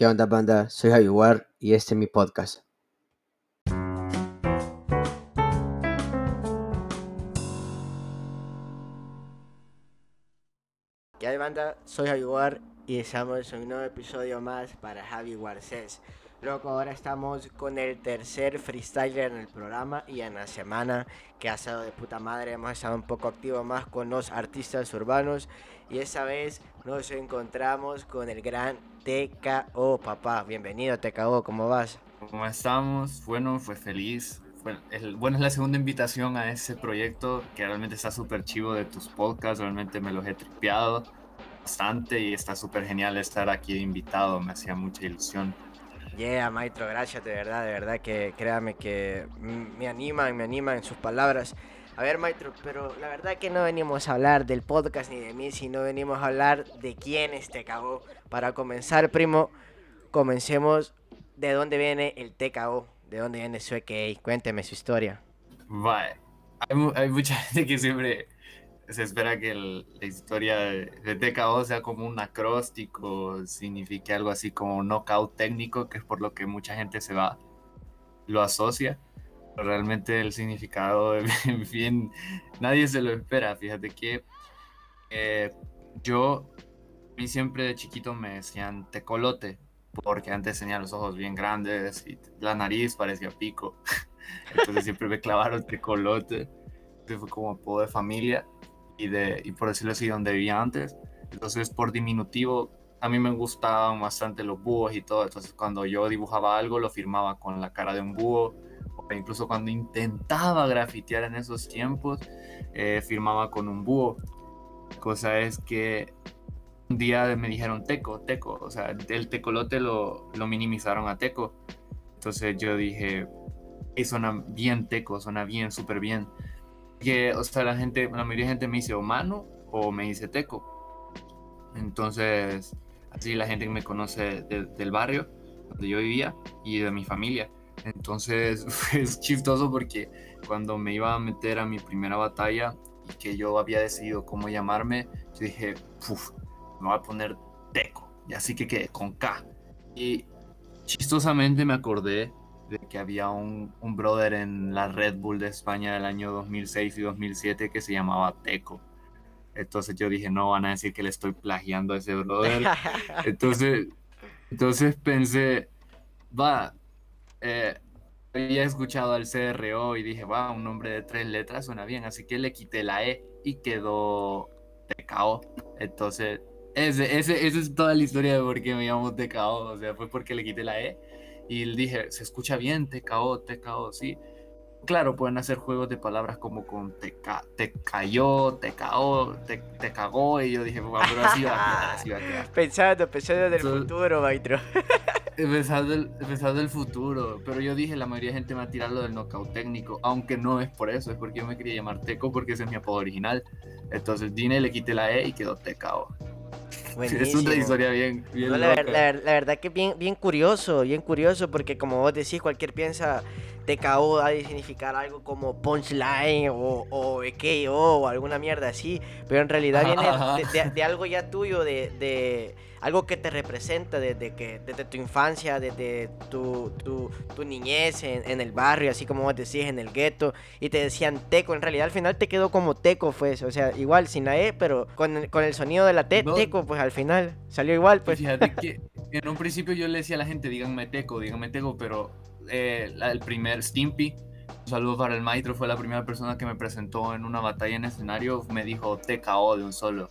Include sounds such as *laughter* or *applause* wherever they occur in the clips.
¿Qué onda, banda? Soy Javier y este es mi podcast. ¿Qué hay, banda? Soy Javier y estamos en un nuevo episodio más para Javi Warces. Loco, ahora estamos con el tercer freestyler en el programa y en la semana que ha estado de puta madre. Hemos estado un poco activos más con los artistas urbanos y esta vez nos encontramos con el gran TKO, papá. Bienvenido, TKO, ¿cómo vas? ¿Cómo estamos? Bueno, fue feliz. bueno, es la segunda invitación a ese proyecto que realmente está súper chivo de tus podcasts. Realmente me los he tripeado bastante y está súper genial estar aquí de invitado. Me hacía mucha ilusión. Yeah, maestro, gracias de verdad, de verdad que créame que me animan, me animan en sus palabras. A ver, maestro, pero la verdad que no venimos a hablar del podcast ni de mí, sino venimos a hablar de quién te cagó. Para comenzar, primo, comencemos de dónde viene el TKO, de dónde viene su EKA. Cuénteme su historia. Vale. Hay, hay mucha *laughs* gente que siempre se espera que la historia de, TKO sea como un acróstico, signifique algo así como knockout técnico, que es por lo que mucha gente se va, lo asocia. Realmente el significado, en *laughs* fin, nadie se lo espera. Fíjate que eh, yo, a mí siempre de chiquito me decían tecolote, porque antes tenía los ojos bien grandes y la nariz parecía pico. *laughs* Entonces siempre me clavaron tecolote. Entonces fue como apodo de familia y, de, y por decirlo así, donde vivía antes. Entonces, por diminutivo, a mí me gustaban bastante los búhos y todo. Entonces, cuando yo dibujaba algo, lo firmaba con la cara de un búho. Incluso cuando intentaba grafitear en esos tiempos, eh, firmaba con un búho. Cosa es que un día me dijeron teco, teco. O sea, el tecolote lo, minimizaron a teco. Entonces yo dije, y suena bien teco, suena bien, súper bien que, o sea, la gente, la mayoría de gente me dice o mano o me dice teco. Entonces, así la gente que me conoce del barrio donde yo vivía y de mi familia. Entonces, *laughs* es chistoso porque cuando me iba a meter a mi primera batalla y que yo había decidido cómo llamarme, yo dije, Puf, me voy a poner teco. Y así que quedé con K. Y chistosamente me acordé de que había un, un, brother en la Red Bull de España del año 2006 y 2007 que se llamaba Teco. Entonces yo dije, no, van a decir que le estoy plagiando a ese brother. *laughs* entonces, entonces pensé, va, eh, había escuchado al CRO y dije, va, un nombre de tres letras suena bien, así que le quité la E y quedó TKO. Entonces, ese, ese, esa es toda la historia de por qué me llamo TKO, o sea, fue porque le quité la E y dije, se escucha bien, TKO, TKO, sí. Claro, pueden hacer juegos de palabras como con te, te cayó, te caó, te, te, cagó. Y yo dije, bueno, pero así va a quedar, así va a quedar. *laughs* Pensando, pensando en el futuro, maestro. *laughs* pensando, el, pensando el futuro. Pero yo dije, la mayoría de gente va a tirar lo del knockout técnico. Aunque no es por eso, es porque yo me quería llamar Teco, porque ese es mi apodo original. Entonces, Dine le quité la E y quedó TKO. *laughs* Es una historia bien, bien la, verdad que bien, bien curioso, bien curioso, porque como vos decís, cualquier piensa TKO ha de significar algo como punchline o, o o alguna mierda así, pero en realidad viene *laughs* de, algo ya tuyo, de algo que te representa desde, que, desde tu infancia, desde tu, tu, tu niñez en, el barrio, así como vos decís, en el gueto, y te decían teco. En realidad al final te quedó como teco, pues, o sea, igual sin la E, pero con, el sonido de la T, teco, pues al final salió igual, pues. Fíjate *laughs* que en un principio yo le decía a la gente, díganme teco, díganme teco, pero eh, el primer Stimpy, saludo para el maestro, fue la primera persona que me presentó en una batalla en escenario, me dijo TKO de un solo.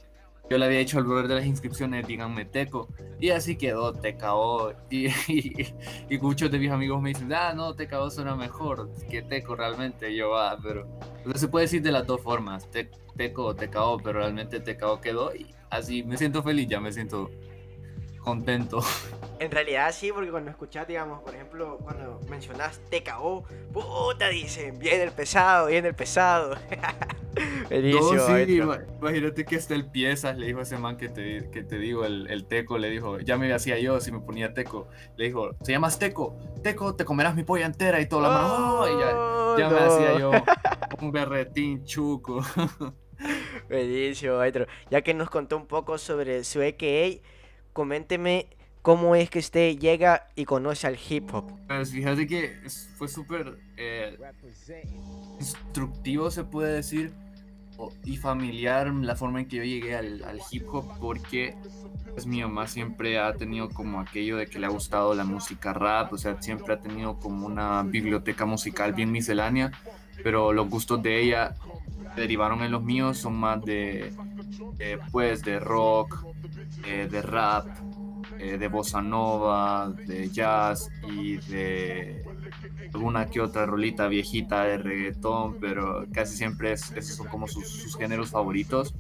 Yo le había hecho al brother de las inscripciones, díganme Teco. Y así quedó Teco. *laughs* Y, y, muchos de mis amigos me dicen, ah, no, Teco suena mejor que Teco realmente. yo, ah, pero. se puede decir de las dos formas, Teco o Teco, pero realmente Teco quedó. Y así me siento feliz, ya me siento contento. *laughs* En realidad sí, porque cuando escuchás, digamos, por ejemplo, cuando mencionás TKO, puta, dicen, viene el pesado, viene el pesado. *laughs* no, sí, imagínate que hasta el piezas le dijo a ese man que te, que te digo, el, teco, le dijo, ya me hacía yo si me ponía teco. Le dijo, se llamas teco, teco, te comerás mi polla entera y todo la mano. y ya, me hacía yo *laughs* un berretín chuco. Buenísimo, maestro. Ya que nos contó un poco sobre su EKA, coménteme ¿cómo es que usted llega y conoce al hip hop? Pues fíjate que fue súper eh, instructivo, se puede decir, y familiar la forma en que yo llegué al, hip hop, porque pues mi mamá siempre ha tenido como aquello de que le ha gustado la música rap, o sea, siempre ha tenido como una biblioteca musical bien miscelánea, pero los gustos de ella derivaron en los míos, son más de, pues, de rock, eh, de rap, eh, de bossa nova, de jazz y de alguna que otra rolita viejita de reggaetón, pero casi siempre es, esos son como sus, sus géneros favoritos.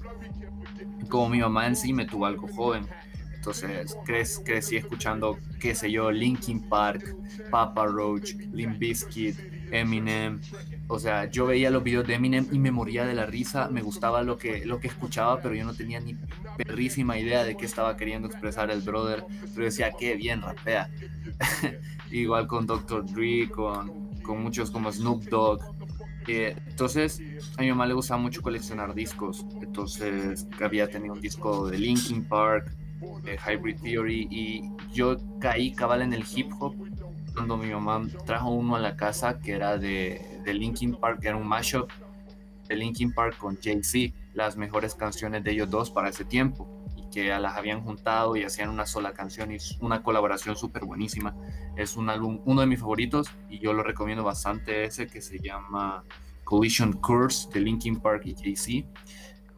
Como mi mamá en sí me tuvo algo joven, entonces crecí escuchando, qué sé yo, Linkin Park, Papa Roach, Limp Bizkit, Eminem. O sea, yo veía los videos de Eminem y me moría de la risa, me gustaba lo que, lo que escuchaba, pero yo no tenía ni perrísima idea de qué estaba queriendo expresar el brother. Pero decía, qué bien rapea. *laughs* Igual con Dr. Dre, con, con muchos como Snoop Dogg. Eh, entonces, a mi mamá le gustaba mucho coleccionar discos. Entonces, había tenido un disco de Linkin Park, Hybrid Theory, y yo caí cabal en el hip hop cuando mi mamá trajo uno a la casa que era de, de Linkin Park, era un mashup de Linkin Park con Jay-Z, las mejores canciones de ellos dos para ese tiempo y que las habían juntado y hacían una sola canción y una colaboración súper buenísima. Es un álbum, uno de mis favoritos y yo lo recomiendo bastante ese que se llama Collision Course de Linkin Park y Jay-Z.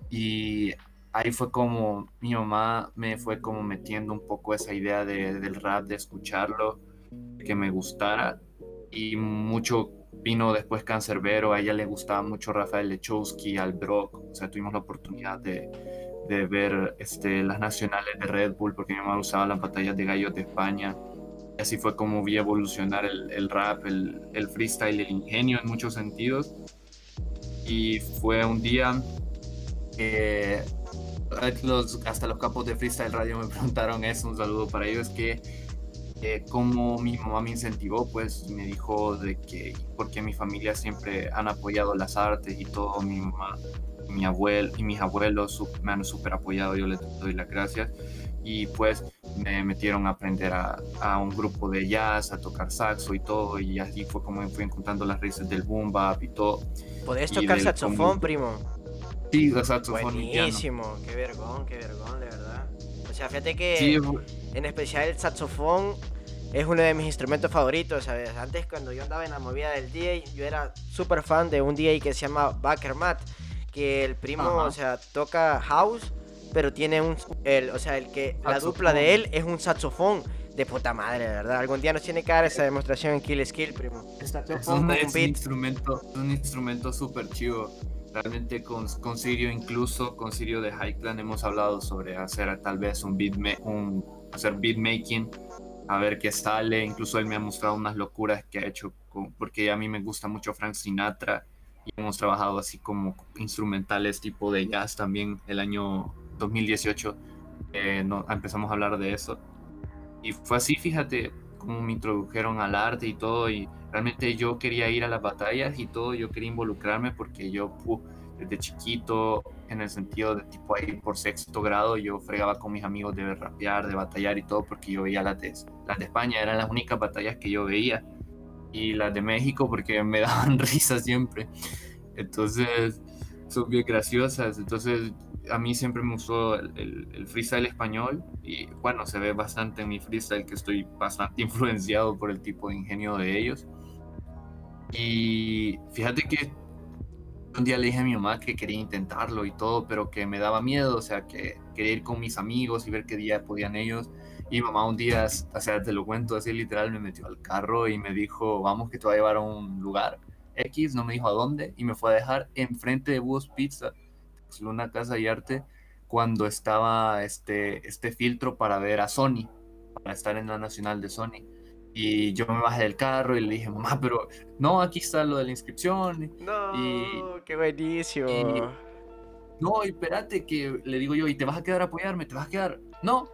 Y ahí fue como mi mamá me fue como metiendo un poco esa idea de, del rap, de escucharlo que me gustara y mucho vino después Cancerbero, a ella le gustaba mucho Rafael Lechowski, Al Brock, o sea, tuvimos la oportunidad de, de ver este, las nacionales de Red Bull porque mi mamá usaba las batallas de gallos de España. Y así fue como vi evolucionar el, el rap, el, el, freestyle, el ingenio en muchos sentidos. Y fue un día que los, hasta los capos de Freestyle Radio me *laughs* preguntaron eso, un saludo para ellos, que eh, como mi mamá me incentivó, pues me dijo de que, porque mi familia siempre han apoyado las artes y todo, mi mamá, mi abuelo y mis abuelos me han súper apoyado, yo les doy las gracias. Y pues me metieron a aprender a, a, un grupo de jazz, a tocar saxo y todo, y así fue como me fui encontrando las raíces del boom bap y todo. ¿Podés tocar saxofón, primo? Sí, saxofón. Buenísimo, qué vergón, qué vergón, de verdad. Sea, fíjate que en especial el saxofón es uno de mis instrumentos favoritos, ¿sabes? Antes cuando yo andaba en la movida del DJ, yo era súper fan de un DJ que se llama Baker Matt, que el primo, o sea, toca house, pero tiene un, el, o sea, el que, la dupla de él es un saxofón de puta madre, ¿verdad? Algún día nos tiene que dar esa demostración en Kill Skill, primo. Es un, es un instrumento, un instrumento súper chido. Realmente con, con Sirio, incluso con Sirio de Highland hemos hablado sobre hacer tal vez un beat, un, hacer beat making a ver qué sale. Incluso él me ha mostrado unas locuras que ha hecho, porque a mí me gusta mucho Frank Sinatra y hemos trabajado así como instrumentales tipo de jazz también el año 2018. Eh, no, empezamos a hablar de eso. Y fue así, fíjate, como me introdujeron al arte y todo. Y realmente yo quería ir a las batallas y todo, yo quería involucrarme porque yo desde chiquito, en el sentido de tipo ahí por sexto grado, yo fregaba con mis amigos de rapear, de batallar y todo, porque yo veía las de, las de España, eran las únicas batallas que yo veía. Y las de México porque me *laughs* daban risa siempre. Entonces, son bien graciosas. Entonces, a mí siempre me gustó el, el, freestyle español y bueno, se ve bastante en mi freestyle que estoy bastante *laughs* influenciado por el tipo de ingenio de ellos. Y fíjate que un día le dije a mi mamá que quería intentarlo y todo, pero que me daba miedo, o sea, que quería ir con mis amigos y ver qué día podían ellos. Y mamá un día, o sea, te lo cuento así literal, me metió al carro y me dijo, vamos que te voy a llevar a un lugar X, no me dijo a dónde, y me fue a dejar enfrente de Búhos Pizza, una casa y arte, cuando estaba este, este filtro para ver a Sony, para estar en la nacional de Sony. Y yo me bajé del carro y le dije, mamá, pero no, aquí está lo de la inscripción. No, y, qué buenísimo. no, espérate, que le digo yo, ¿y te vas a quedar a apoyarme? ¿Te vas a quedar? No,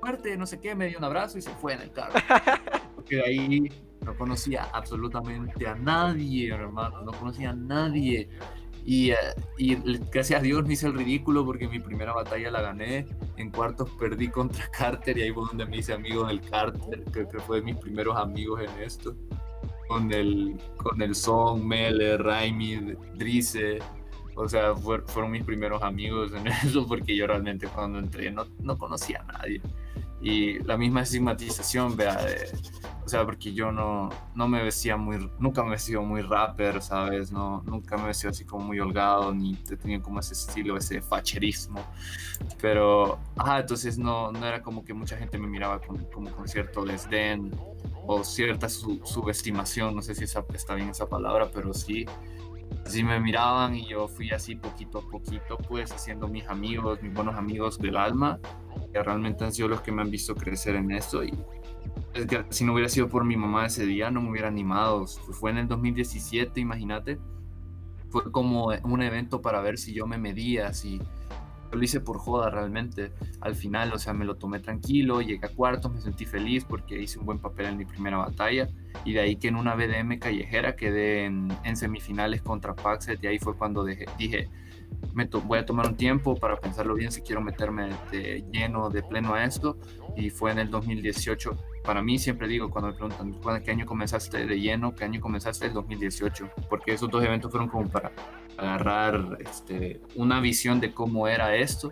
fuerte, no sé qué, me dio un abrazo y se fue en el carro. *laughs* Porque de ahí no conocía absolutamente a nadie, hermano, no conocía a nadie. Y, eh, y, gracias a Dios me hice el ridículo porque mi primera batalla la gané en cuartos perdí contra *laughs* Carter y ahí fue donde me hice amigo del Carter, creo que fue de mis primeros amigos en esto. Con el, con el Song, Mele, Raimi, Drice, o sea, fueron mis primeros amigos en *laughs* eso porque yo realmente cuando entré no, no conocía a nadie. Y la misma estigmatización, vea, o sea, porque yo no, no me vestía muy, nunca me vestía muy rapper, ¿sabes? No, nunca me vestía así como muy holgado, ni tenía como ese estilo, ese facherismo. Pero, ajá, entonces no, no era como que mucha gente me miraba con, como con cierto desdén o cierta subestimación, no sé si esa, está bien esa palabra, pero sí así me miraban y yo fui así poquito a poquito, pues haciendo mis amigos, mis buenos amigos del alma, que realmente han sido los que me han visto crecer en esto y si no hubiera sido por mi mamá ese día no me hubiera animado. Fue en el 2017, imagínate. Fue como un evento para ver si yo me medía, si lo hice por joda realmente. Al final, o sea, me lo tomé tranquilo, llegué a cuartos, me sentí feliz porque hice un buen papel en mi primera batalla. Y de ahí que en una BDM callejera quedé en, semifinales contra Paxet y ahí fue cuando dije, me voy a tomar un tiempo para pensarlo bien si quiero meterme de lleno, de pleno a esto. Y fue en el 2018. Para mí siempre digo cuando me preguntan, ¿qué año comenzaste de lleno? ¿Qué año comenzaste? El 2018. Porque esos dos eventos fueron como para agarrar este, una visión de cómo era esto.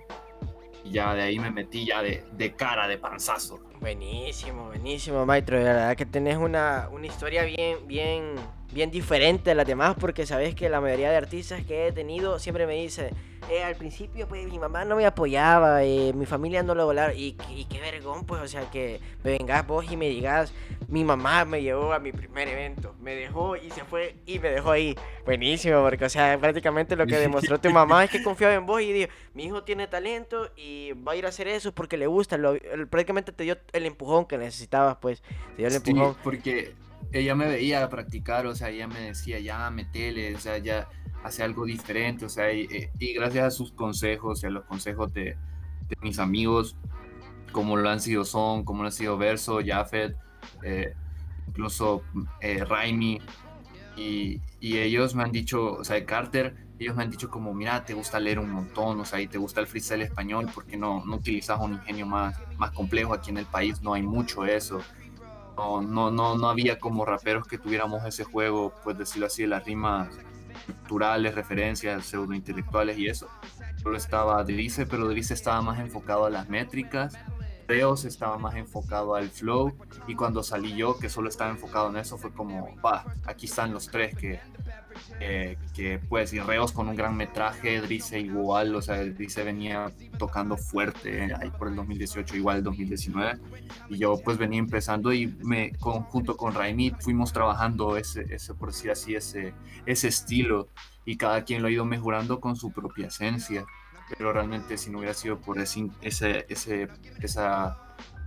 Y ya de ahí me metí ya de, de cara, de panzazo. Buenísimo, buenísimo, maestro. La verdad que tenés una, una historia bien, bien, bien diferente a las demás porque sabes que la mayoría de artistas que he tenido siempre me dicen, eh, al principio pues mi mamá no me apoyaba, eh, mi familia no lo volaba y, y, qué vergón pues, o sea que me vengas vos y me digas, mi mamá me llevó a mi primer evento, me dejó y se fue y me dejó ahí. Buenísimo, porque o sea, prácticamente lo que demostró tu mamá es que confiaba en vos y dijo, mi hijo tiene talento y va a ir a hacer eso porque le gusta, lo, prácticamente te dio el empujón que necesitabas pues, te dio el empujón. porque ella me veía practicar, o sea, ella me decía, ya metele, o sea, ya hace algo diferente, o sea, y, gracias a sus consejos y a los consejos de, mis amigos, como lo han sido Son, como lo han sido Verso, Jafet, eh, incluso eh, Raimi, y, y, ellos me han dicho, o sea, Carter, ellos me han dicho como, mira, te gusta leer un montón, o sea, y te gusta el freestyle español, porque no, no utilizas un ingenio más, más complejo? Aquí en el país no hay mucho eso no, no, no, no había como raperos que tuviéramos ese juego, pues decirlo así, de las rimas culturales, referencias, pseudo intelectuales y eso. Solo estaba Drice, pero Drice estaba más enfocado a las métricas. Reos estaba más enfocado al flow y cuando salí yo que solo estaba enfocado en eso fue como, va, aquí están los tres que eh, que pues y Reos con un gran metraje, Drice igual, o sea, Drice venía tocando fuerte ahí por el 2018, igual el 2019, y yo pues venía empezando y me, junto con Raimi fuimos trabajando ese, ese, por decir así, ese, ese estilo, y cada quien lo ha ido mejorando con su propia esencia, pero realmente si no hubiera sido por ese, ese, ese esa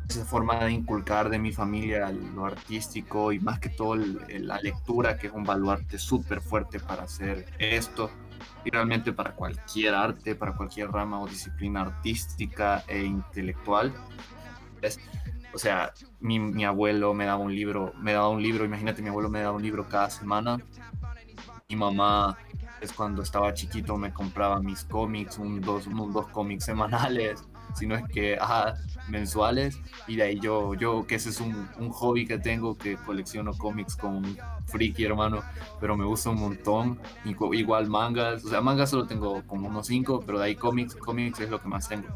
esa forma de inculcar de mi familia lo artístico y más que todo la lectura, que es un baluarte súper fuerte para hacer esto y realmente para cualquier arte, para cualquier rama o disciplina artística e intelectual. Es, o sea, mi, mi, abuelo me daba un libro, me daba un libro, imagínate, mi abuelo me daba un libro cada semana. Mi mamá es cuando estaba chiquito me compraba mis cómics, un, dos, unos dos cómics semanales sino es que, ajá, mensuales. Y de ahí yo, yo que ese es un, un hobby que tengo, que colecciono cómics con un friki, hermano, pero me gusta un montón. Igual mangas, o sea, mangas solo tengo como unos cinco, pero de ahí cómics, cómics es lo que más tengo.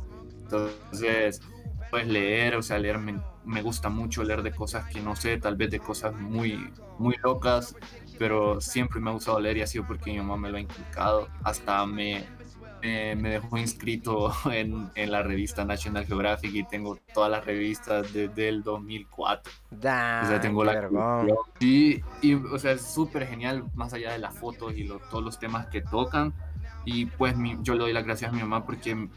Entonces, pues leer, o sea, leer me, me, gusta mucho leer de cosas que no sé, tal vez de cosas muy, muy locas, pero siempre me ha gustado leer y ha sido porque mi mamá me lo ha inculcado. Hasta me, me dejó inscrito *laughs* en, en, la revista National Geographic y tengo todas las revistas desde el 2004. o sea, tengo la y, y, o sea, es súper genial, más allá de las fotos y todos los temas que tocan. Y pues yo le doy las gracias a mi mamá porque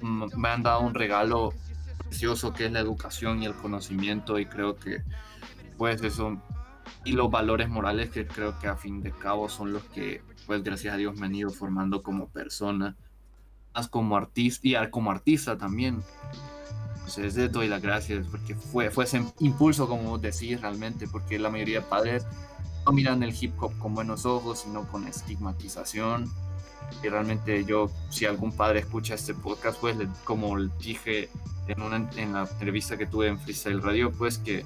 me han dado un regalo precioso que es la educación y el conocimiento y creo que pues eso y los valores morales que creo que a fin de cabo son los que pues gracias a Dios me han ido formando como persona, más como artista y como artista también. Entonces les doy las gracias porque fue, fue ese impulso, como decís, realmente, porque la mayoría de padres no miran el hip hop con buenos ojos, sino con estigmatización. Y realmente yo, si algún padre escucha este podcast, pues como dije en, una, en la entrevista que tuve en Freestyle Radio, pues que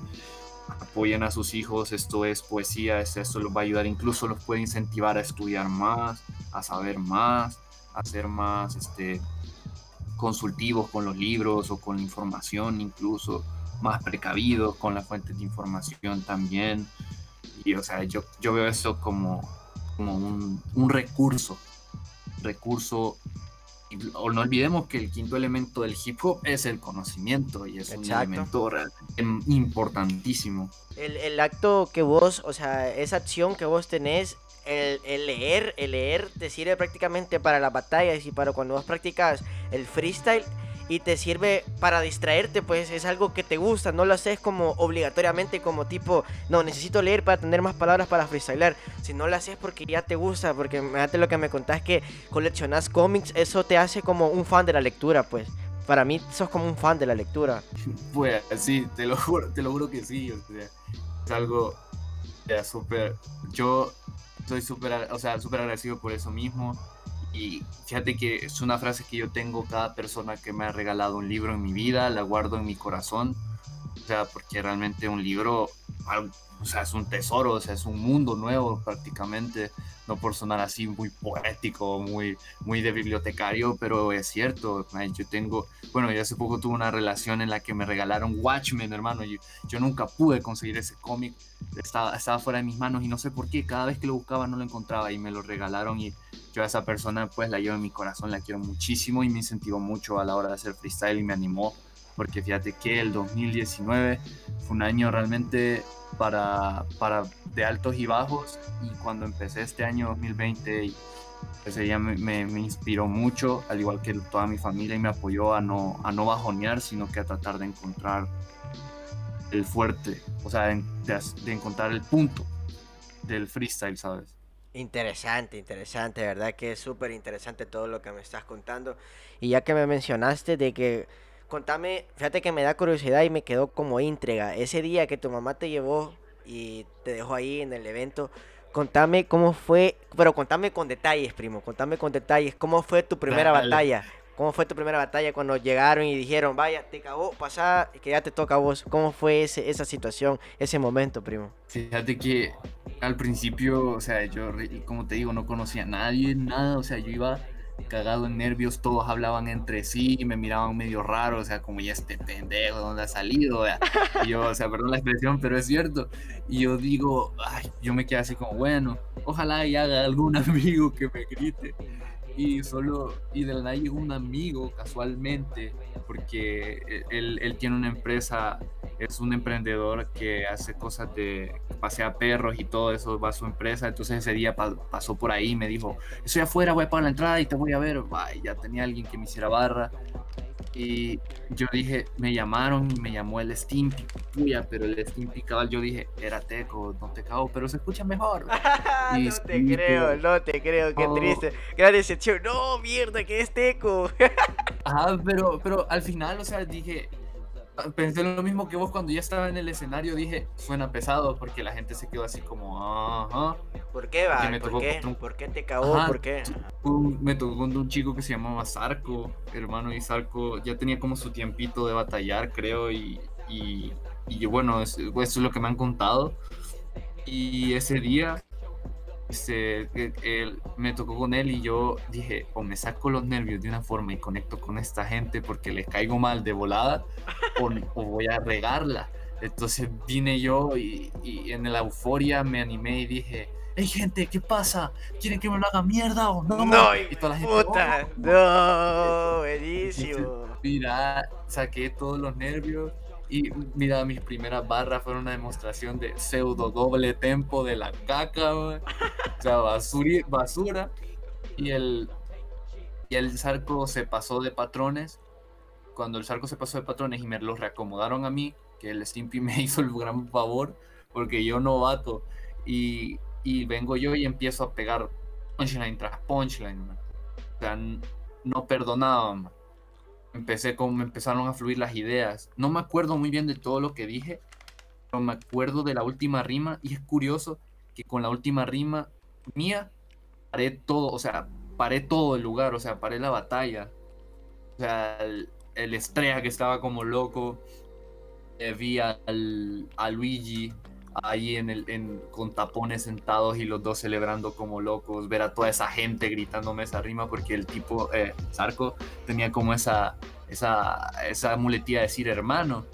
apoyen a sus hijos, esto es poesía, esto los va a ayudar, incluso los puede incentivar a estudiar más, a saber más, a ser más este, consultivos con los libros o con la información, incluso más precavidos con las fuentes de información también. Y o sea, yo, yo veo eso como, como un, un recurso, recurso o no olvidemos que el quinto elemento del hip hop es el conocimiento y es un elemento importantísimo. El, el, acto que vos, o sea, esa acción que vos tenés, el, el, leer, el leer te sirve prácticamente para las batallas y para cuando vos practicas el freestyle y te sirve para distraerte, pues es algo que te gusta, no lo haces como obligatoriamente como tipo, no, necesito leer para tener más palabras para freestylear, si no lo haces porque ya te gusta, porque fíjate lo que me contás que coleccionas cómics, eso te hace como un fan de la lectura, pues. Para mí sos como un fan de la lectura. *laughs* Pues sí, te lo juro, te lo juro que sí, o sea, es algo súper, yo estoy súper, o sea, súper agradecido por eso mismo y fíjate que es una frase que yo tengo cada persona que me ha regalado un libro en mi vida, la guardo en mi corazón. O sea, porque realmente un libro, o sea, es un tesoro, o sea, es un mundo nuevo prácticamente, no por sonar así muy poético, muy, muy de bibliotecario, pero es cierto, yo tengo, bueno, yo hace poco tuve una relación en la que me regalaron Watchmen, hermano, yo, yo nunca pude conseguir ese cómic, estaba, estaba fuera de mis manos y no sé por qué, cada vez que lo buscaba no lo encontraba y me lo regalaron y yo a esa persona pues la llevo en mi corazón, la quiero muchísimo y me incentivó mucho a la hora de hacer freestyle y me animó porque fíjate que el 2019 fue un año realmente para, para de altos y bajos y cuando empecé este año 2020 ese día me, me, inspiró mucho, al igual que toda mi familia y me apoyó a no, a no bajonear, sino que a tratar de encontrar el fuerte, o sea, de, de encontrar el punto del freestyle, ¿sabes? Interesante, interesante, verdad que es súper interesante todo lo que me estás contando. Y ya que me mencionaste de que contame, fíjate que me da curiosidad y me quedó como intriga. Ese día que tu mamá te llevó y te dejó ahí en el evento, contame cómo fue, pero contame con detalles, primo, contame con detalles, cómo fue tu primera batalla. ¿Cómo fue tu primera batalla cuando llegaron y dijeron, vaya, te cagó, pasá, que ya te toca a vos? ¿Cómo fue ese, esa situación, ese momento, primo? Fíjate que al principio, o sea, yo, como te digo, no conocía a nadie, nada, o sea, yo iba cagado en nervios, todos hablaban entre sí y me miraban medio raro, o sea, como ya este pendejo, ¿dónde ha salido? Y yo, o sea, perdón la expresión, pero es cierto. Y yo digo, ay, yo me quedé así como, bueno, ojalá y haga algún *laughs* amigo que me grite y solo, y de la nada llegó un amigo casualmente, porque él, él, tiene una empresa, es un emprendedor que hace cosas de, pasea perros y todo eso, va a su empresa, entonces ese día pasó por ahí y me dijo, estoy afuera, voy a pagar la entrada y te voy a ver, Ay, ya tenía alguien que me hiciera barra, y yo dije, me llamaron y me llamó el Stimpy, puya, pero el Stimpy cabal, yo dije, era Teco, no te cago, pero se escucha mejor. *laughs* no te creo, no te creo, qué triste. Gran decepción, no, mierda, que es Teco. *laughs* Pero, pero al final, o sea, dije, pensé lo mismo que vos cuando ya estaba en el escenario, dije, suena pesado porque la gente se quedó así como, ajá. ¿Por qué va? ¿Por qué? ¿Por qué te cagó? ¿Por qué? me tocó con un chico que se llamaba Zarco, hermano, y Zarco ya tenía como su tiempito de batallar, creo, y, y, y bueno, eso es lo que me han contado. Y ese día este, él, me tocó con él y yo dije, o me saco los nervios de una forma y conecto con esta gente porque les caigo mal de volada, o, voy a regarla. Entonces vine yo y, en la euforia me animé y dije, hey gente, ¿qué pasa? ¿Quieren que me lo haga mierda o no? No, y toda la gente, puta, oh". no, buenísimo. Mira, saqué todos los nervios y mira, mis primeras barras fueron una demostración de pseudo doble tempo de la caca, O sea, basura, basura. Y el, y el Zarco se pasó de patrones. Cuando el Zarco se pasó de patrones y me los reacomodaron a mí, que el Stimpy *laughs* me hizo el gran favor, porque yo no vato. Y, y vengo yo y empiezo a pegar punchline tras punchline, O sea, no perdonaba, empecé como me empezaron a fluir las ideas. No me acuerdo muy bien de todo lo que dije, pero me acuerdo de la última rima y es curioso que con la última rima mía haré todo, o sea, paré todo el lugar, o sea, paré la batalla. O sea, el, el estrella que estaba como loco. Eh, vi al, a Luigi ahí en el, en, con tapones sentados y los dos celebrando como locos, ver a toda esa gente gritándome esa rima porque el tipo, eh, Zarco, tenía como esa, esa, esa muletilla de decir hermano.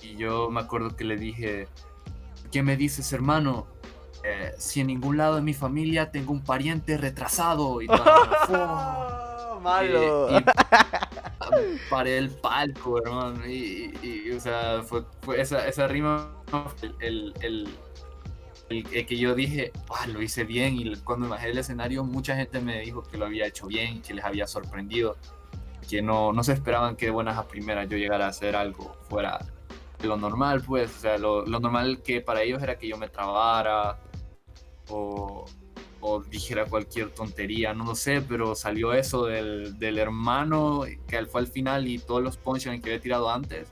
Y yo me acuerdo que le dije, ¿qué me dices hermano? Eh, si en ningún lado de mi familia tengo un pariente retrasado y todo, *laughs* malo. Y, y paré el palco, hermano. Y, y, o sea, fue, fue esa, esa rima, el, el, el, que yo dije, ah, lo hice bien. Y cuando bajé el escenario, mucha gente me dijo que lo había hecho bien, que les había sorprendido. Que no, no se esperaban que de buenas a primeras yo llegara a hacer algo fuera de lo normal, pues. O sea, lo, lo normal que para ellos era que yo me trabara o, o dijera cualquier tontería, no lo sé, pero salió eso del, del hermano que fue al final y todos los punchlines que había tirado antes.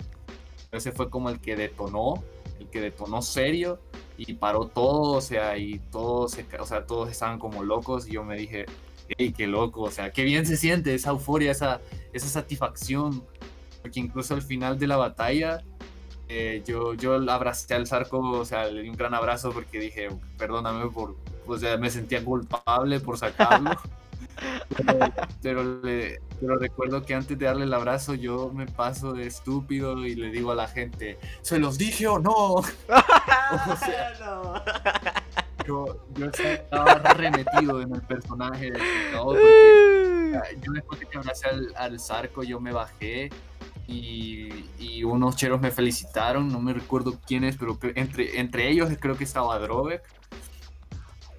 Ese fue como el que detonó, el que detonó serio y paró todo, o sea, y todos, o sea, todos estaban como locos y yo me dije, hey, qué loco, o sea, qué bien se siente esa euforia, esa, esa satisfacción, porque incluso al final de la batalla eh, yo, yo abracé al Zarco, o sea, le di un gran abrazo porque dije, perdóname por, o sea, me sentía culpable por sacarlo. *laughs* pero, pero, recuerdo que antes de darle el abrazo yo me paso de estúpido y le digo a la gente, ¿se los dije o no? *laughs* o sea, *laughs* no. Yo, yo, estaba remetido en el personaje de porque yo después de que abracé al, al Zarco yo me bajé y, unos cheros me felicitaron, no me recuerdo quiénes, pero entre, entre ellos creo que estaba Drovek.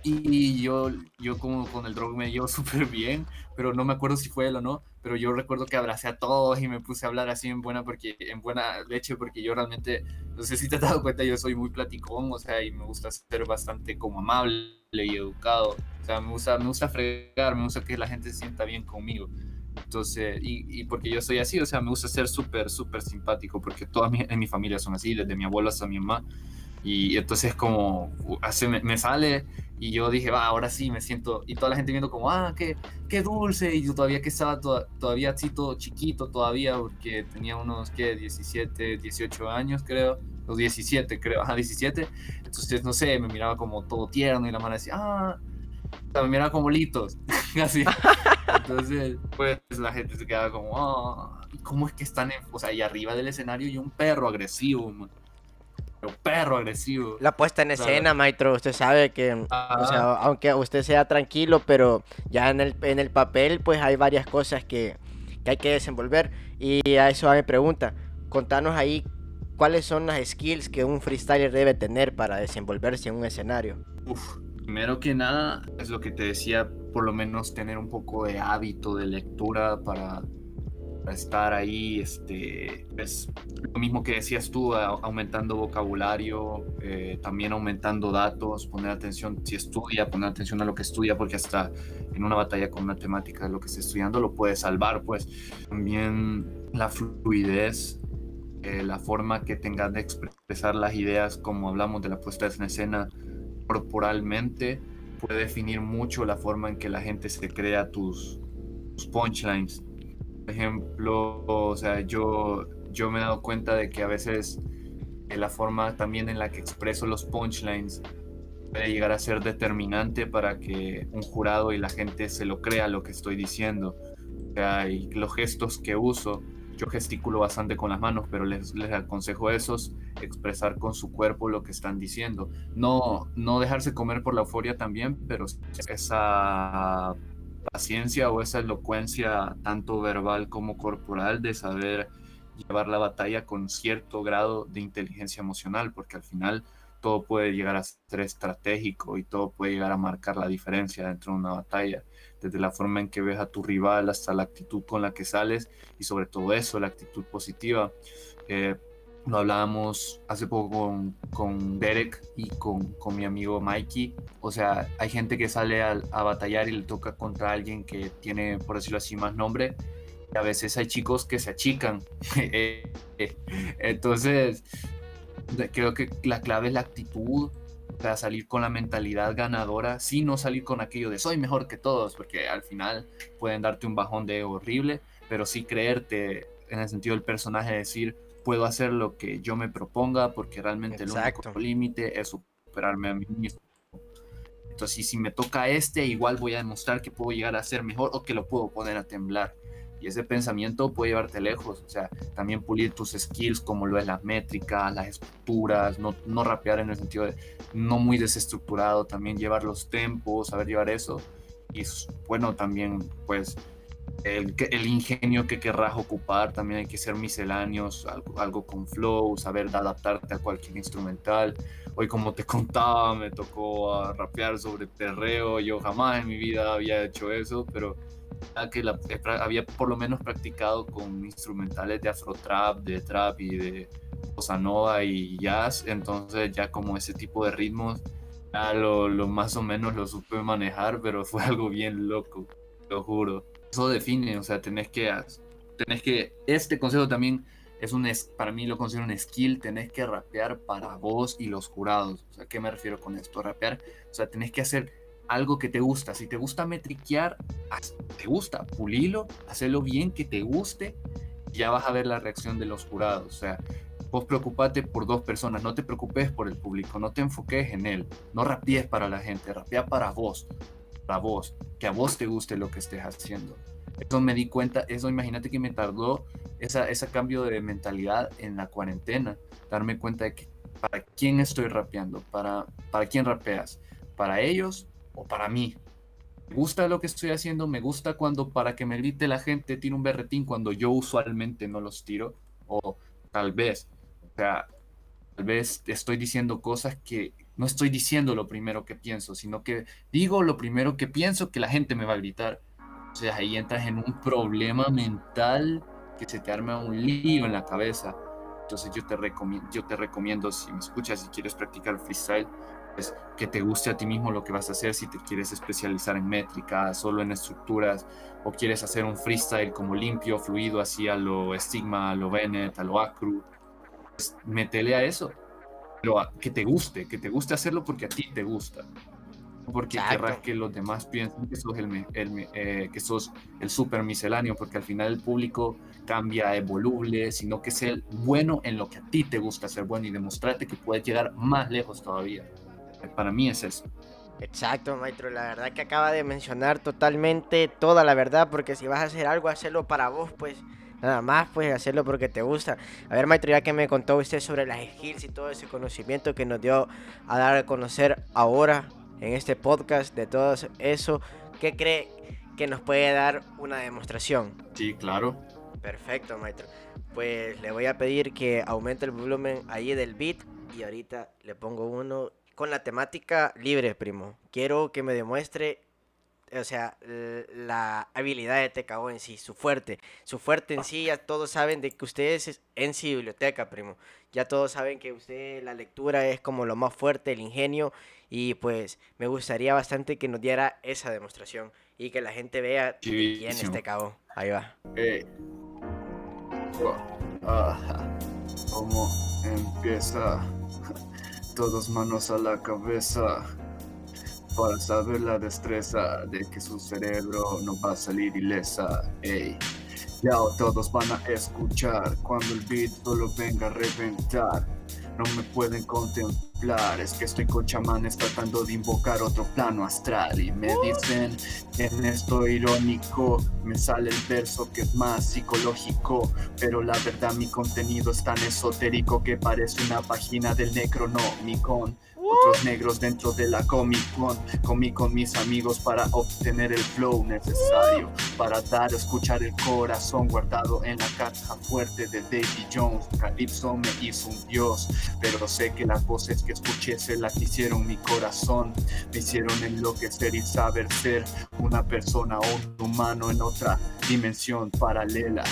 Y yo, yo como con el drog me llevo *laughs* súper bien, pero no me acuerdo si fue él o no, pero yo recuerdo que abracé a todos y me puse a hablar así en buena, porque, en buena leche, porque yo realmente, no sé si te has dado cuenta, yo soy muy platicón, o sea, y me gusta ser bastante como amable y educado, o sea, me gusta, me gusta fregar, me gusta que la gente se sienta bien conmigo. Entonces, y, porque yo soy así, o sea, me gusta ser súper, súper simpático, porque toda mi, en mi familia son así, desde mi abuelo hasta mi mamá. Y entonces como hace, me, me, sale y yo dije, va, ahora sí me siento, y toda la gente viendo como, ah, qué, qué dulce, y yo todavía que estaba todavía así todo chiquito todavía, porque tenía unos, ¿qué? 17, 18 años creo, los 17 creo, ajá, 17. Entonces, no sé, me miraba como todo tierno y la mano decía, ah, me miraba como litos, *laughs* así. Entonces, pues la gente se quedaba como, oh, ¿cómo es que están, en, o sea, ahí arriba del escenario y un perro agresivo, man? Perro agresivo. La puesta en escena, maestro, usted sabe que, o sea, aunque usted sea tranquilo, pero ya en el, en el papel, pues hay varias cosas que, que hay que desenvolver. Y a eso me pregunta, contanos ahí cuáles son las skills que un freestyler debe tener para desenvolverse en un escenario. Uf, primero que nada, es lo que te decía, por lo menos tener un poco de hábito de lectura para, estar ahí, este, es lo mismo que decías tú, aumentando vocabulario, eh, también aumentando datos, poner atención si estudia, poner atención a lo que estudia, porque hasta en una batalla con una temática de lo que está estudiando lo puede salvar, pues también la fluidez, eh, la forma que tengas de expresar las ideas, como hablamos de la puesta en escena corporalmente, puede definir mucho la forma en que la gente se crea tus, punchlines. Por ejemplo, o sea, yo, yo me he dado cuenta de que a veces eh, la forma también en la que expreso los punchlines puede llegar a ser determinante para que un jurado y la gente se lo crea lo que estoy diciendo. O sea, y los gestos que uso yo gesticulo bastante con las manos, pero les, les aconsejo a esos expresar con su cuerpo lo que están diciendo. No, no dejarse comer por la euforia también, pero esa paciencia o esa elocuencia, tanto verbal como corporal, de saber llevar la batalla con cierto grado de inteligencia emocional, porque al final todo puede llegar a ser estratégico y todo puede llegar a marcar la diferencia dentro de una batalla desde la forma en que ves a tu rival hasta la actitud con la que sales y sobre todo eso, la actitud positiva. Eh, lo hablábamos hace poco con, con Derek y con, con, mi amigo Mikey. O sea, hay gente que sale a, a, batallar y le toca contra alguien que tiene, por decirlo así, más nombre. Y a veces hay chicos que se achican. *laughs* Entonces, creo que la clave es la actitud sea, salir con la mentalidad ganadora, sí no salir con aquello de soy mejor que todos, porque al final pueden darte un bajón de horrible, pero sí creerte en el sentido del personaje, decir, puedo hacer lo que yo me proponga, porque realmente el único límite es superarme a mí mismo. Entonces, si me toca este, igual voy a demostrar que puedo llegar a ser mejor o que lo puedo poner a temblar. Y ese pensamiento puede llevarte lejos, o sea, también pulir tus skills como lo es la métrica, las estructuras, no, no rapear en el sentido de no muy desestructurado, también llevar los tempos, saber llevar eso. Y bueno, también pues el, el, ingenio que querrás ocupar, también hay que ser misceláneos, algo, algo, con flow, saber adaptarte a cualquier instrumental. Hoy como te *laughs* contaba, me tocó a rapear sobre terreo, yo jamás en mi vida había hecho eso, pero que la, había por lo menos practicado con instrumentales de afro trap, de trap y de bossa nova y jazz, entonces ya como ese tipo de ritmos, ya lo, lo más o menos lo supe manejar, pero fue *laughs* algo bien loco, lo juro. Eso define, o sea, tenés que, tenés que, este consejo también es un, para mí lo considero un skill, tenés que rapear para vos y los jurados. O sea, ¿qué me refiero con esto? Rapear, o sea, tenés que hacer algo que te gusta. Si te gusta metriquear, te gusta, pulilo, hacerlo bien, que te guste, ya vas a ver la reacción de los jurados. O sea, vos preocupate por dos personas, no te preocupes por el público, no te enfoques en él, no rapees para la gente, rapea para vos, para vos, que a vos te guste lo que estés haciendo. Eso me di cuenta, eso imagínate que me tardó esa, ese cambio de mentalidad en la cuarentena, darme cuenta de que para quién estoy rapeando, para, para quién rapeas, para ellos o para mí. Me gusta lo que estoy haciendo, me gusta cuando para que me grite la gente tiro un berretín cuando yo usualmente no los tiro, o tal vez, o sea, tal vez estoy diciendo cosas que no estoy diciendo lo primero que pienso, sino que digo lo primero que pienso que la gente me va a gritar. O sea, ahí entras en un problema mental que se te arma un lío en la cabeza. Entonces yo te recomiendo, yo te recomiendo si me escuchas, si quieres practicar freestyle, que te guste a ti mismo lo que vas a hacer, si te quieres especializar en métrica, solo en estructuras, o quieres hacer un freestyle como limpio, fluido, así a lo Stigma, a lo Bennett, a lo Acru, pues métele a eso, pero que te guste, que te guste hacerlo porque a ti te gusta. Porque querrás que los demás piensen que sos el, eh, que sos el super misceláneo, porque al final el público cambia, es voluble, sino que sea bueno en lo que a ti te gusta ser bueno y demostrarte que puedes llegar más lejos todavía. Para mí es eso. Exacto, maestro. La verdad que acaba de mencionar totalmente toda la verdad, porque si vas a hacer algo, hacerlo para vos, pues nada más, pues hacerlo porque te gusta. A ver, maestro, ya que me contó usted sobre las skills y todo ese conocimiento que nos dio a dar a conocer ahora en este podcast de todo eso, ¿qué cree que nos puede dar una demostración? Sí, claro. Perfecto, maestro. Pues le voy a pedir que aumente el volumen ahí del beat y ahorita le pongo uno con la temática libre, primo. Quiero que me demuestre, o sea, la habilidad de TKO en sí, su fuerte. Su fuerte en sí, ya todos saben de que usted es en sí biblioteca, primo. Ya todos saben que usted la lectura es como lo más fuerte, el ingenio. Y pues me gustaría bastante que nos diera esa demostración y que la gente vea quién es TKO. Ahí va. Eh. ¿Cómo empieza? *laughs* todos manos a la cabeza para saber la destreza de que su cerebro no va a salir ilesa. Ey. Ya todos van a escuchar cuando el beat solo venga a reventar. No me pueden contemplar, es que estoy con chamanes tratando de invocar otro plano astral y me dicen que en esto irónico me sale el verso que es más psicológico, pero la verdad mi contenido es tan esotérico que parece una página del Necronomicon otros negros dentro de la Comic Con. Comí con mis amigos para obtener el flow necesario para dar, escuchar el corazón guardado en la caja fuerte de Davy Jones. Calypso me hizo un dios, pero sé que las voces que escuché se las hicieron mi corazón. Me hicieron enloquecer y saber ser una persona o un humano en otra dimensión paralela.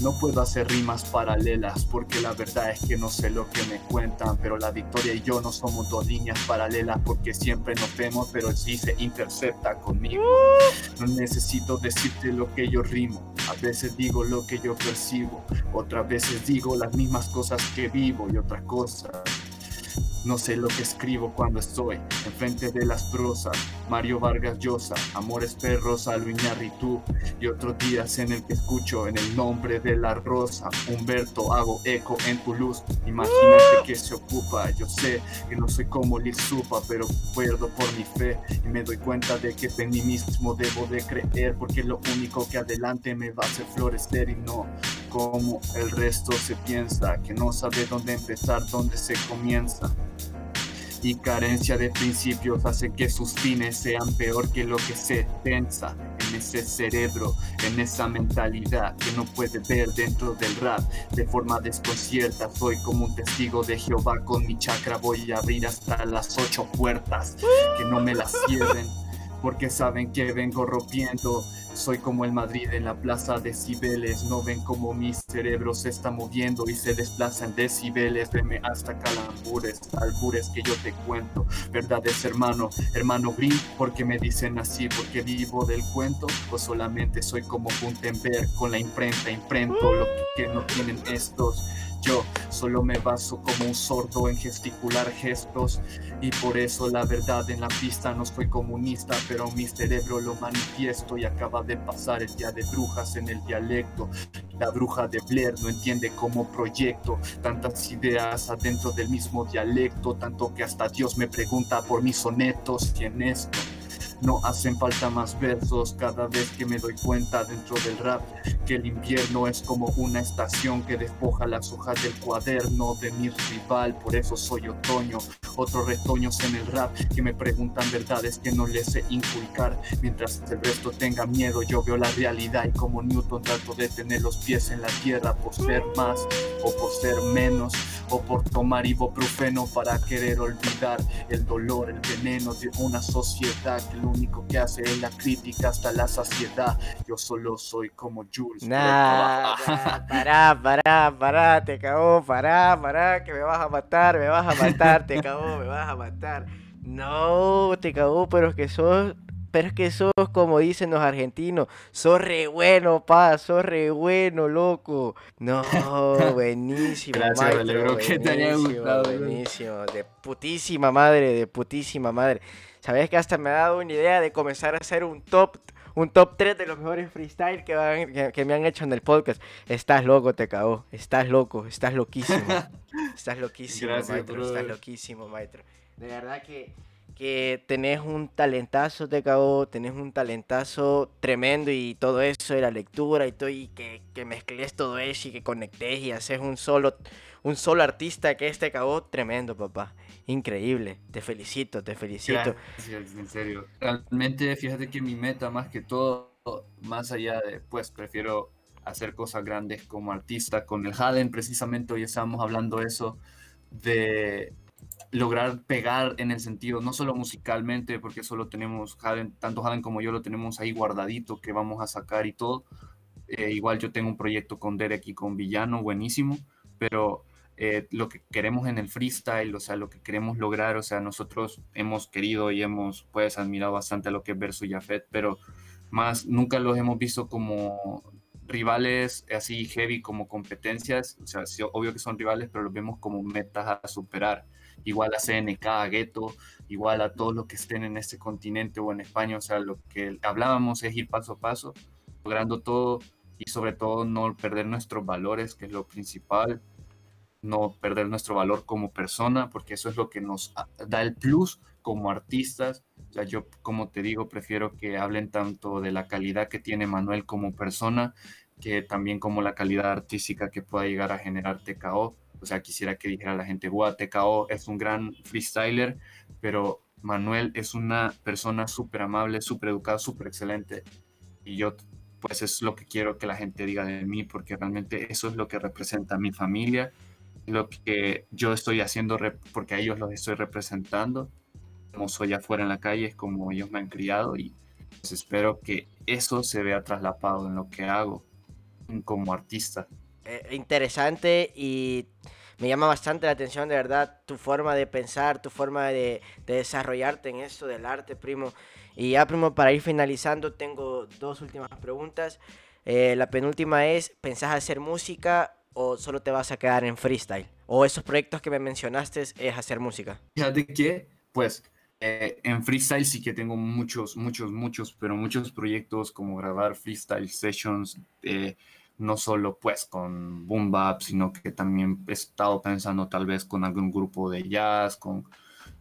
No puedo hacer rimas paralelas porque la verdad es que no sé lo que me cuentan, pero la victoria y yo no somos dos líneas paralelas porque siempre nos vemos, pero sí se intercepta conmigo. No necesito decirte lo que yo rimo, a veces digo lo que yo percibo, otras veces digo las mismas cosas que vivo y otras cosas No sé lo que escribo cuando estoy enfrente de las prosas. Mario Vargas Llosa, Amores Perros, tú Y otros días en el que escucho en el nombre de la rosa. Humberto, hago eco en tu luz. Imagínate que se ocupa. Yo sé que no soy como Liz Supa, pero puedo por mi fe. Y me doy cuenta de que en mí mismo debo de creer. Porque lo único que adelante me va a hacer florecer y no como el resto se piensa. Que no sabe dónde empezar, dónde se comienza y carencia de principios hace que sus fines sean peor que lo que se piensa en ese cerebro, en esa mentalidad que no puede ver dentro del rap de forma desconcierta. Soy como un testigo de Jehová con mi chakra, voy a abrir hasta las ocho puertas, que no me las cierren, porque saben que vengo rompiendo soy como el Madrid en la plaza de Cibeles, no ven como mi cerebro se está moviendo y se desplaza en decibeles, veme hasta calambures, albures que yo te cuento, verdades hermano, hermano Green, porque me dicen así, porque vivo del cuento, o solamente soy como Gutenberg con la imprenta, imprento lo que no tienen estos. Yo solo me baso como un sordo en gesticular gestos y por eso la verdad en la pista no soy comunista, pero mi cerebro lo manifiesto y acaba de pasar el día de brujas en el dialecto. La bruja de Blair no entiende cómo proyecto tantas ideas adentro del mismo dialecto, tanto que hasta Dios me pregunta por mis sonetos en esto no hacen falta más versos cada vez que me doy cuenta dentro del rap que el invierno es como una estación que despoja las hojas del cuaderno de mi rival, por eso soy otoño. Otros retoños en el rap que me preguntan verdades que no les sé inculcar. Mientras el resto tenga miedo, yo veo la realidad y como Newton trato de tener los pies en la tierra por ser más o por ser menos o por tomar ibuprofeno para querer olvidar el dolor, el veneno de una sociedad que lo único que hace es la crítica hasta la saciedad. Yo solo soy como Jules. Nah, *laughs* pará, pará, pará, te cagó, pará, pará, que me vas a matar, me vas a matar, te cagó, me vas a matar. No, te cagó, pero es que sos pero es que sos, como dicen los argentinos, sos re bueno, pa, sos re bueno, loco. No, *laughs* buenísimo, Gracias, buenísimo, que te haya gustado. Buenísimo, de putísima madre, de putísima madre. Sabes que hasta me ha dado una idea de comenzar a hacer un top un top 3 de los mejores freestyle que, que, me han hecho en el podcast. Estás loco, te cagó. Estás loco, estás loquísimo. *laughs* estás loquísimo, maestro. Estás loquísimo, maestro. De verdad que que tenés un talentazo, te tenés un talentazo tremendo y todo eso de la lectura y todo, y que, que mezcles todo eso y que conectes y haces un solo, un solo artista que este cagó, tremendo, papá. Increíble, te felicito, te felicito. Gracias, en serio. Realmente, fíjate que mi meta, más que todo, más allá de, pues, prefiero hacer cosas grandes como artista. Con el Haden, precisamente, hoy estábamos hablando eso, de lograr pegar en el sentido, no solo musicalmente, porque solo tenemos, tanto Haden como yo lo tenemos ahí guardadito que vamos a sacar y todo. Eh, igual yo tengo un proyecto con Derek y con Villano, buenísimo, pero eh, lo que queremos en el freestyle, o sea, lo que queremos lograr, o sea, nosotros hemos querido y hemos, pues, admirado bastante a lo que es Verso y Jafet, pero más nunca los hemos visto como rivales así heavy como competencias, o sea, obvio que son rivales, pero los vemos como metas a superar igual a CNK, a Ghetto, igual a todos los que estén en este continente o en España. O sea, lo que hablábamos es ir paso a paso, logrando todo y sobre todo no perder nuestros valores, que es lo principal, no perder nuestro valor como persona, porque eso es lo que nos da el plus como artistas. O sea, yo, como te digo, prefiero que hablen tanto de la calidad que tiene Manuel como persona, que también como la calidad artística que pueda llegar a generar TKO o sea, quisiera que dijera la gente, guau, TKO es un gran freestyler, pero Manuel es una persona súper amable, súper educada, súper excelente. Y yo, pues es lo que quiero que la gente diga de mí, porque realmente eso es lo que representa a mi familia, lo que yo estoy haciendo porque a ellos los estoy representando, como soy afuera en la calle, es como ellos me han criado y pues espero que eso se vea traslapado en lo que hago como artista. Eh, interesante y me llama bastante la atención, de verdad, tu forma de pensar, tu forma de, desarrollarte en esto del arte, primo. Y ya, primo, para ir finalizando, tengo dos últimas preguntas. Eh, la penúltima es, ¿pensás hacer música o solo te vas a quedar en freestyle? ¿O esos proyectos que me mencionaste es hacer música? Fíjate que, pues, eh, en freestyle sí que tengo muchos, muchos, muchos, pero muchos proyectos como grabar freestyle sessions, eh, no solo pues con boom bap, sino que también he estado pensando tal vez con algún grupo de jazz, con,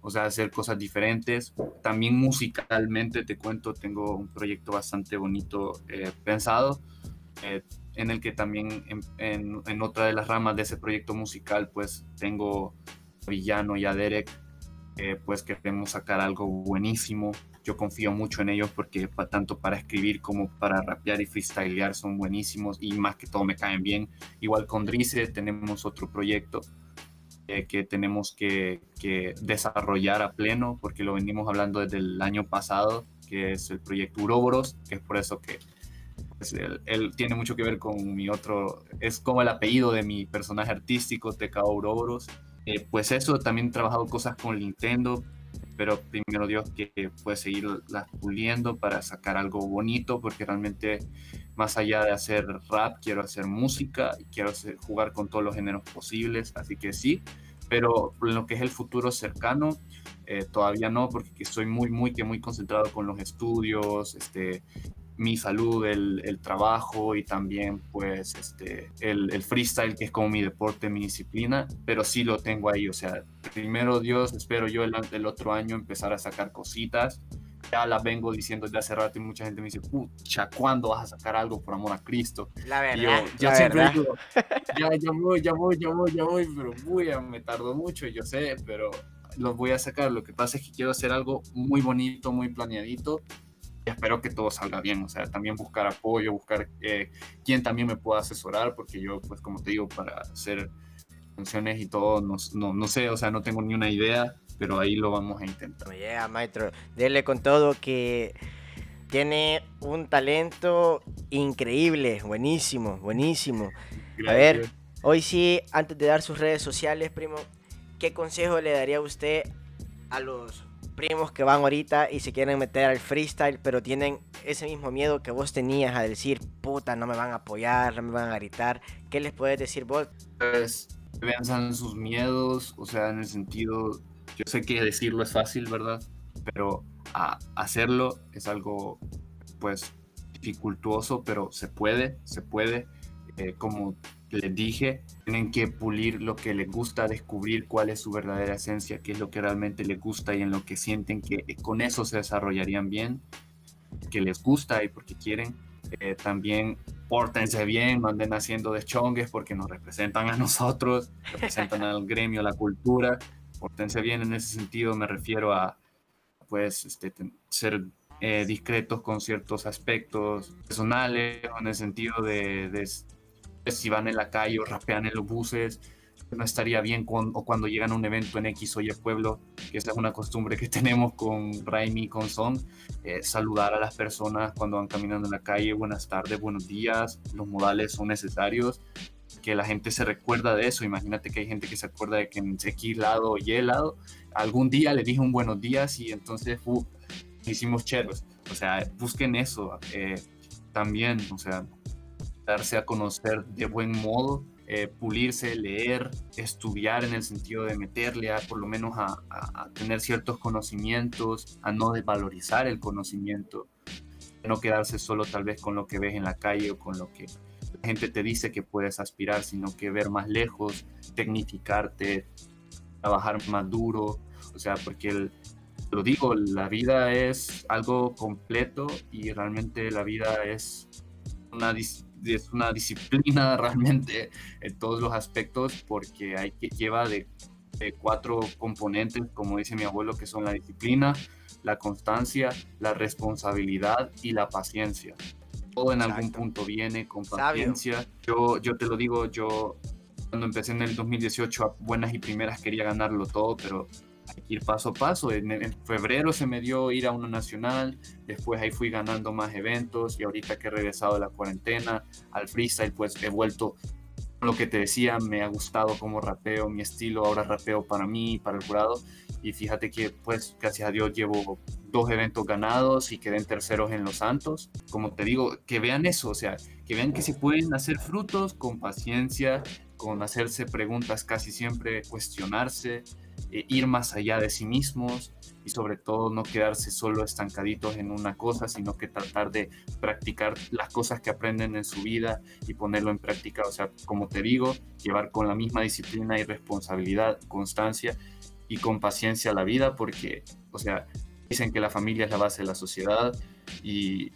o sea, hacer cosas diferentes. También musicalmente, te cuento, tengo un proyecto bastante bonito eh, pensado, en el que también en, en, otra de las ramas de ese proyecto musical, pues tengo a Villano y a Derek pues queremos sacar algo buenísimo. Yo confío mucho en ellos porque tanto para escribir como para rapear y freestylear son buenísimos y más que todo me caen bien. Igual con Drice tenemos otro proyecto eh, que tenemos que, desarrollar a pleno porque lo venimos hablando desde el año pasado, que es el proyecto Uroboros, que es por eso que él, tiene mucho que ver con mi otro, es como el apellido de mi personaje artístico, TK Uroboros eh, pues eso, también he trabajado cosas con Nintendo, pero primero Dios que puede seguir las puliendo para sacar algo bonito, porque realmente más allá de hacer rap, quiero hacer música y quiero jugar con todos los géneros posibles, así que sí, pero en lo que es el futuro cercano, eh, todavía no, porque estoy muy, muy, que muy concentrado con los estudios, este, mi salud, el, el, trabajo y también pues este, el, el, freestyle, que es como mi deporte, mi disciplina, pero sí lo tengo ahí, o sea, primero Dios, espero yo el, el otro año empezar a sacar cositas, ya las vengo diciendo desde hace rato y mucha gente me dice, pucha, ¿cuándo vas a sacar algo por amor a Cristo? La verdad. yo, siempre digo, *laughs* ya, ya voy, ya voy, ya voy, ya voy, pero voy, me tardo mucho, yo sé, pero los voy a sacar. Lo que pasa es que quiero hacer algo muy bonito, muy planeadito espero que todo salga bien, o sea, también buscar apoyo, buscar eh, quien también me pueda asesorar, porque yo, pues como te digo, para hacer funciones y todo, no, no, no sé, o sea, no tengo ni una idea, pero ahí lo vamos a intentar. Yeah, maestro, dele con todo que tiene un talento increíble, buenísimo, buenísimo. A ver, hoy sí, antes de dar sus redes sociales, primo, ¿qué consejo le daría a usted a los primos que van ahorita y se quieren meter al freestyle, pero tienen ese mismo miedo que vos tenías a decir, puta, no me van a apoyar, no me van a gritar. ¿Qué les puedes decir vos? Pues piensan sus miedos, o sea, en el sentido, yo sé que decirlo es fácil, ¿verdad? Pero a hacerlo es algo, pues, dificultuoso, pero se puede, se puede. Eh, como les dije, tienen que pulir lo que les gusta, descubrir cuál es su verdadera esencia, qué es lo que realmente les gusta y en lo que sienten que con eso se desarrollarían bien, que les gusta y porque quieren. Eh, también pórtense bien, manden haciendo deschongues porque nos representan a nosotros, *laughs* representan al gremio, la cultura. Pórtense bien en ese sentido, me refiero a pues este, ser eh, discretos con ciertos aspectos personales, en el sentido de, si van en la calle o rapean en los buses, no estaría bien o cuando llegan a un evento en X o Y pueblo, que esa es una costumbre que *laughs* tenemos con Raimi y con Son, eh, saludar a las personas cuando van caminando en la calle, buenas tardes, buenos días, los modales son necesarios, que la gente se recuerda de eso, imagínate que hay gente que se acuerda de que en X lado y Y lado, algún día le dije un buenos días y entonces uh, hicimos cheros, o sea, busquen eso eh, también, o sea, darse a conocer de buen modo, eh, pulirse, leer, estudiar en el sentido de meterle a por lo menos a, tener ciertos conocimientos, a no desvalorizar el conocimiento, no quedarse solo tal vez con lo que ves en la calle o con lo que la gente te dice que puedes aspirar, sino que ver más lejos, tecnificarte, trabajar más duro, o sea, porque lo digo, la vida es algo completo y realmente la vida es una, es una disciplina *laughs* realmente en todos los aspectos porque hay que lleva de, cuatro componentes, como dice mi abuelo, que son la disciplina, la constancia, la responsabilidad y la paciencia. Todo en algún punto viene con paciencia. Yo, yo te lo digo, yo cuando empecé en el 2018 a buenas y primeras quería ganarlo todo, pero ir paso a paso. En, febrero se me dio ir a una nacional, después ahí fui ganando más eventos y ahorita que he regresado de la cuarentena al freestyle, pues he vuelto lo que te decía, me ha gustado como rapeo, mi estilo, ahora rapeo para mí, para el jurado. Y fíjate que, pues, gracias a Dios llevo dos eventos ganados y quedé en terceros en Los Santos. Como te digo, que vean eso, o sea, que vean que se pueden hacer frutos con paciencia, con hacerse preguntas casi siempre, cuestionarse, eh, ir más allá de sí mismos y sobre todo no quedarse solo estancaditos en una cosa, sino que tratar de practicar las cosas que aprenden en su vida y ponerlo en práctica. O sea, como te digo, llevar con la misma disciplina y responsabilidad, constancia y con paciencia la vida, porque, o sea, dicen que la familia es la base de la sociedad y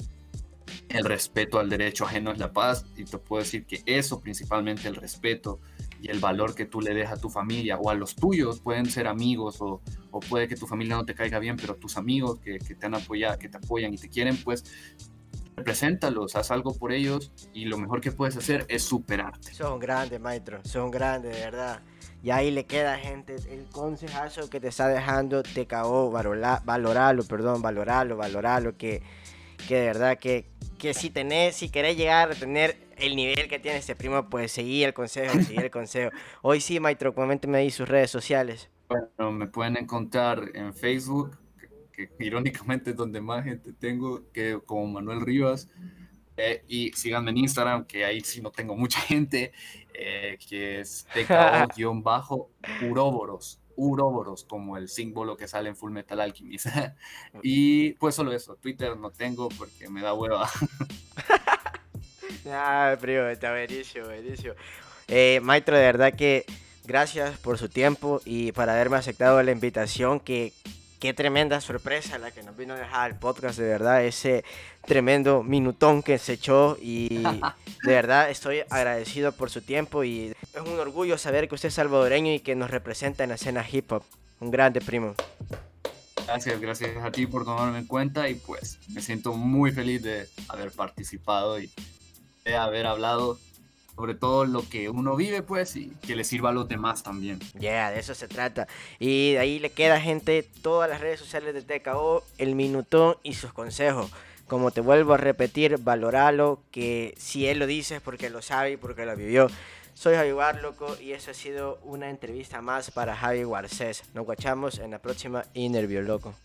el respeto al derecho ajeno es la paz y te puedo decir que eso, principalmente el respeto y el valor que tú le des a tu familia o a los tuyos, pueden ser amigos o, puede que tu familia no te caiga bien, pero tus amigos que, te han apoyado, que te apoyan y te quieren, pues represéntalos, haz algo por ellos y lo mejor que puedes hacer es superarte. Son grandes, maestro, son grandes, de verdad. Y ahí le queda, gente, el consejazo que te está dejando te cagó, valorarlo, perdón, valorarlo, valorarlo, que, que de verdad que, que si tenés, si querés llegar a tener el nivel que tiene este primo, pues seguí el consejo, seguí el consejo. Hoy sí, maestro, coménteme ahí sus redes sociales. Bueno, me pueden encontrar en Facebook, que, que irónicamente es donde más gente tengo, que como Manuel Rivas. Eh, y síganme en Instagram, que ahí sí no tengo mucha gente, eh, que es *laughs* TKO-Uroboros. Uroboros, como el símbolo que sale en Full Metal Alchemist. *laughs* y pues solo eso, Twitter no tengo porque me da hueva. *laughs* ah, primo, está buenísimo, buenísimo. Eh, maestro, de verdad que gracias por su tiempo y por haberme aceptado la invitación que qué tremenda sorpresa la que nos vino a dejar el podcast, de verdad, ese tremendo minutón que se echó y *laughs* de verdad estoy agradecido por su tiempo y es un orgullo saber que usted es salvadoreño y que nos representa en la escena hip hop. Un grande primo. Gracias, gracias a ti por tomarme en cuenta y pues me siento muy feliz de haber participado y de haber hablado sobre todo lo que uno vive, pues, y que le sirva a los demás también. Ya, yeah, de eso se trata. Y de ahí le queda, gente, todas las redes sociales de TKO, el minutón y sus consejos. Como te vuelvo a repetir, valoralo, que si él lo dice es porque lo sabe y porque lo vivió. Soy Javi loco, y eso ha sido una entrevista más para Javi Garcés. Nos guachamos en la próxima Interview, loco.